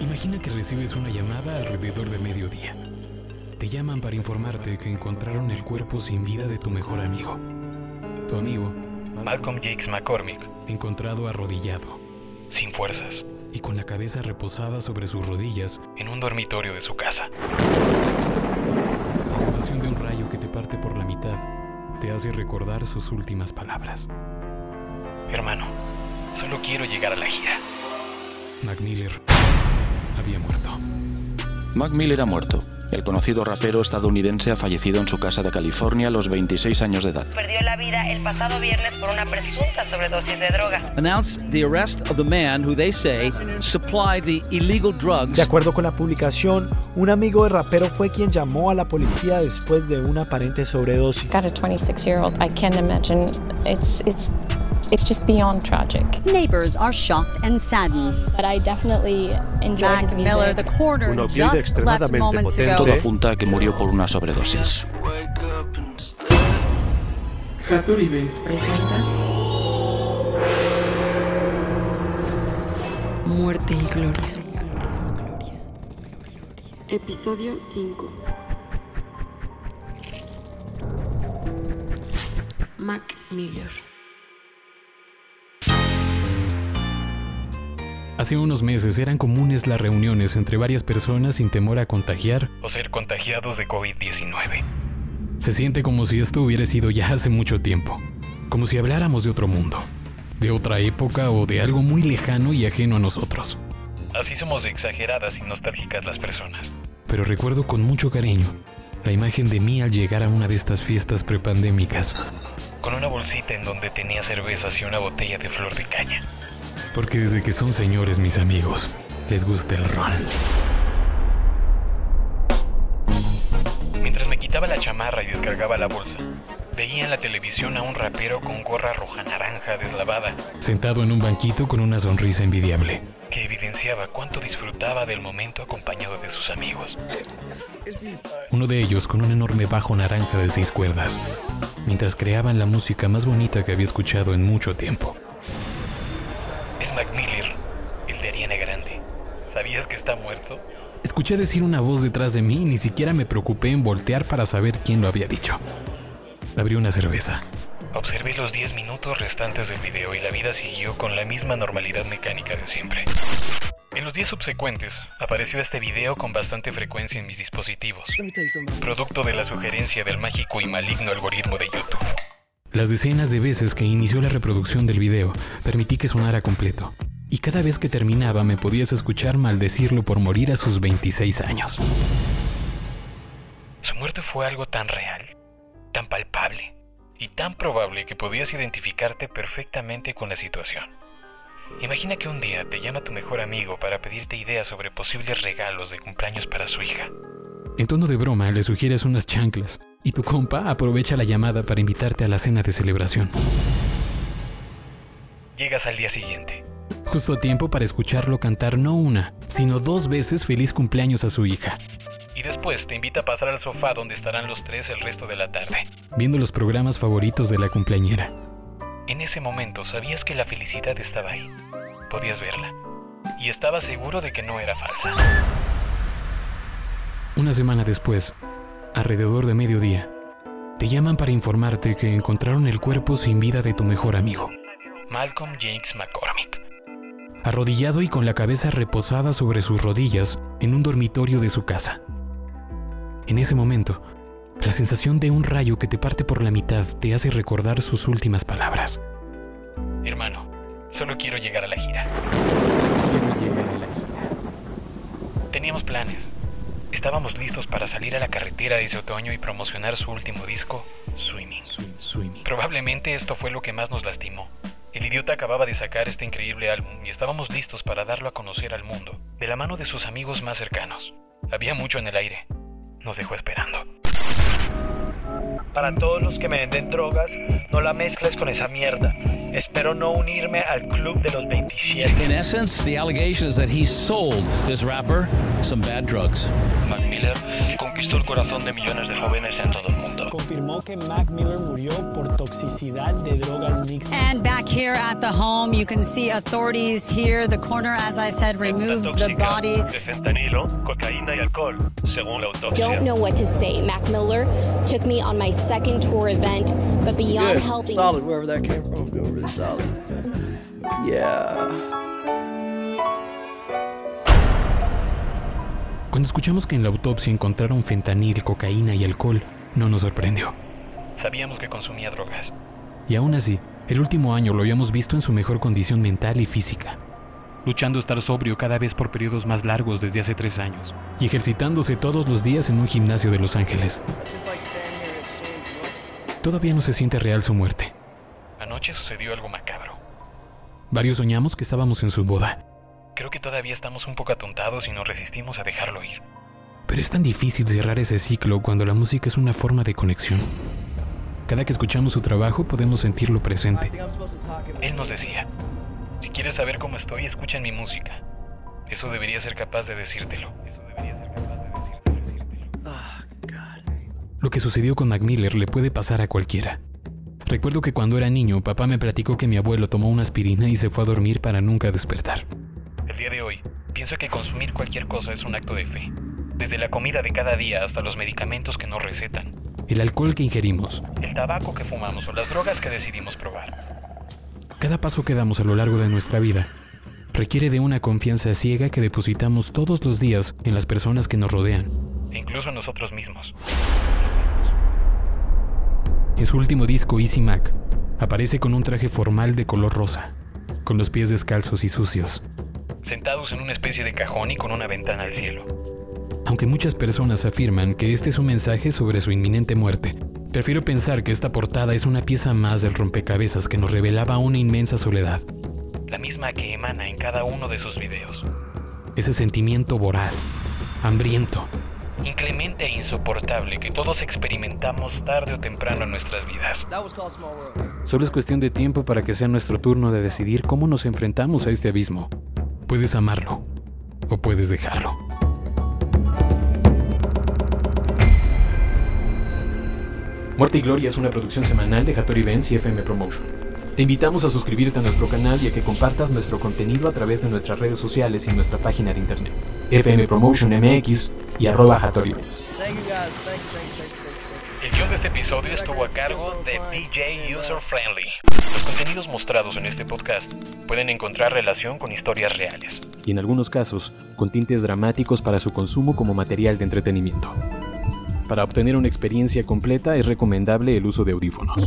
Imagina que recibes una llamada alrededor de mediodía. Te llaman para informarte que encontraron el cuerpo sin vida de tu mejor amigo. Tu amigo, Malcolm Jakes McCormick, encontrado arrodillado, sin fuerzas y con la cabeza reposada sobre sus rodillas en un dormitorio de su casa. La sensación de un rayo que te parte por la mitad te hace recordar sus últimas palabras. Hermano, solo quiero llegar a la gira. Mac Miller había muerto. Mac Miller ha muerto. El conocido rapero estadounidense ha fallecido en su casa de California a los 26 años de edad. Perdió la vida el pasado viernes por una presunta sobredosis de droga. announced the arrest of the man who they say supplied the illegal drugs. De acuerdo con la publicación, un amigo del rapero fue quien llamó a la policía después de una aparente sobredosis. got a 26 year old. I can't imagine. It's it's it's just beyond tragic. Neighbors are shocked and saddened. But I definitely enjoy Mac his music. Miller, the coroner, Un opioide just left extremadamente moments potente. ago. Todo apunta a que murió por una sobredosis. Happy Events presenta Muerte y Gloria. Episodio 5 Mac Miller. Hace unos meses eran comunes las reuniones entre varias personas sin temor a contagiar o ser contagiados de COVID-19. Se siente como si esto hubiera sido ya hace mucho tiempo, como si habláramos de otro mundo, de otra época o de algo muy lejano y ajeno a nosotros. Así somos de exageradas y nostálgicas las personas. Pero recuerdo con mucho cariño la imagen de mí al llegar a una de estas fiestas prepandémicas, con una bolsita en donde tenía cervezas y una botella de flor de caña. Porque desde que son señores mis amigos, les gusta el ron. Mientras me quitaba la chamarra y descargaba la bolsa, veía en la televisión a un rapero con gorra roja naranja deslavada, sentado en un banquito con una sonrisa envidiable, que evidenciaba cuánto disfrutaba del momento acompañado de sus amigos. Uno de ellos con un enorme bajo naranja de seis cuerdas, mientras creaban la música más bonita que había escuchado en mucho tiempo. Es Mac Miller, el de Ariana Grande. ¿Sabías que está muerto? Escuché decir una voz detrás de mí y ni siquiera me preocupé en voltear para saber quién lo había dicho. Abrí una cerveza. Observé los 10 minutos restantes del video y la vida siguió con la misma normalidad mecánica de siempre. En los días subsecuentes, apareció este video con bastante frecuencia en mis dispositivos, producto de la sugerencia del mágico y maligno algoritmo de YouTube. Las decenas de veces que inició la reproducción del video, permití que sonara completo. Y cada vez que terminaba me podías escuchar maldecirlo por morir a sus 26 años. Su muerte fue algo tan real, tan palpable y tan probable que podías identificarte perfectamente con la situación. Imagina que un día te llama tu mejor amigo para pedirte ideas sobre posibles regalos de cumpleaños para su hija. En tono de broma le sugieres unas chanclas y tu compa aprovecha la llamada para invitarte a la cena de celebración. Llegas al día siguiente, justo a tiempo para escucharlo cantar no una, sino dos veces feliz cumpleaños a su hija. Y después te invita a pasar al sofá donde estarán los tres el resto de la tarde, viendo los programas favoritos de la cumpleañera. En ese momento sabías que la felicidad estaba ahí. Podías verla. Y estabas seguro de que no era falsa. Una semana después, alrededor de mediodía, te llaman para informarte que encontraron el cuerpo sin vida de tu mejor amigo, Malcolm James McCormick. Arrodillado y con la cabeza reposada sobre sus rodillas en un dormitorio de su casa. En ese momento, la sensación de un rayo que te parte por la mitad te hace recordar sus últimas palabras. Hermano, solo quiero llegar a la gira. Quiero llegar a la gira. Teníamos planes. Estábamos listos para salir a la carretera ese otoño y promocionar su último disco, Swimming. Swimming. Probablemente esto fue lo que más nos lastimó. El idiota acababa de sacar este increíble álbum y estábamos listos para darlo a conocer al mundo, de la mano de sus amigos más cercanos. Había mucho en el aire. Nos dejó esperando. Para todos los que me venden drogas, no la mezcles con esa mierda. Espero no unirme al club de los 27. In essence, the allegation is that he sold this rapper some bad drugs. Mac Miller conquistó el corazón de millones de jóvenes en todo el mundo. Confirmó que Mac Miller murió por toxicidad de drogas mixtas. And back here at the home, you can see authorities here. The coroner, as I said, removed the body. De fentanilo, cocaína y alcohol, según la autopsia. Don't know what to say. Mac Miller took me on my second tour event, but beyond Good. helping. Solid, wherever that came from. Feel really solid. Yeah. Cuando escuchamos que en la autopsia encontraron fentanil, cocaína y alcohol, no nos sorprendió. Sabíamos que consumía drogas. Y aún así, el último año lo habíamos visto en su mejor condición mental y física, luchando a estar sobrio cada vez por periodos más largos desde hace tres años, y ejercitándose todos los días en un gimnasio de Los Ángeles. Todavía no se siente real su muerte. Anoche sucedió algo macabro. Varios soñamos que estábamos en su boda. Creo que todavía estamos un poco atontados y nos resistimos a dejarlo ir. Pero es tan difícil cerrar ese ciclo cuando la música es una forma de conexión. Cada que escuchamos su trabajo podemos sentirlo I presente. Él nos decía, si quieres saber cómo estoy, escucha mi música. Eso debería ser capaz de decírtelo. Eso debería ser capaz de decírtelo. decírtelo. Ah, God. Lo que sucedió con Mac Miller le puede pasar a cualquiera. Recuerdo que cuando era niño, papá me platicó que mi abuelo tomó una aspirina y se fue a dormir para nunca despertar. El día de hoy, pienso que consumir cualquier cosa es un acto de fe. Desde la comida de cada día hasta los medicamentos que nos recetan. El alcohol que ingerimos. El tabaco que fumamos o las drogas que decidimos probar. Cada paso que damos a lo largo de nuestra vida requiere de una confianza ciega que depositamos todos los días en las personas que nos rodean. E incluso en nosotros mismos. En su último disco, Easy Mac, aparece con un traje formal de color rosa, con los pies descalzos y sucios, sentados en una especie de cajón y con una ventana al cielo. Aunque muchas personas afirman que este es un mensaje sobre su inminente muerte, prefiero pensar que esta portada es una pieza más del rompecabezas que nos revelaba una inmensa soledad. La misma que emana en cada uno de sus videos. Ese sentimiento voraz, hambriento, inclemente e insoportable que todos experimentamos tarde o temprano en nuestras vidas. Solo es cuestión de tiempo para que sea nuestro turno de decidir cómo nos enfrentamos a este abismo. Puedes amarlo o puedes dejarlo. Muerte y Gloria es una producción semanal de Hattori Events y FM Promotion. Te invitamos a suscribirte a nuestro canal y a que compartas nuestro contenido a través de nuestras redes sociales y nuestra página de internet, FM Promotion MX y arroba Hattori you. El guion de este episodio estuvo a cargo de DJ User Friendly. Los contenidos mostrados en este podcast pueden encontrar relación con historias reales. Y en algunos casos, con tintes dramáticos para su consumo como material de entretenimiento. Para obtener una experiencia completa es recomendable el uso de audífonos.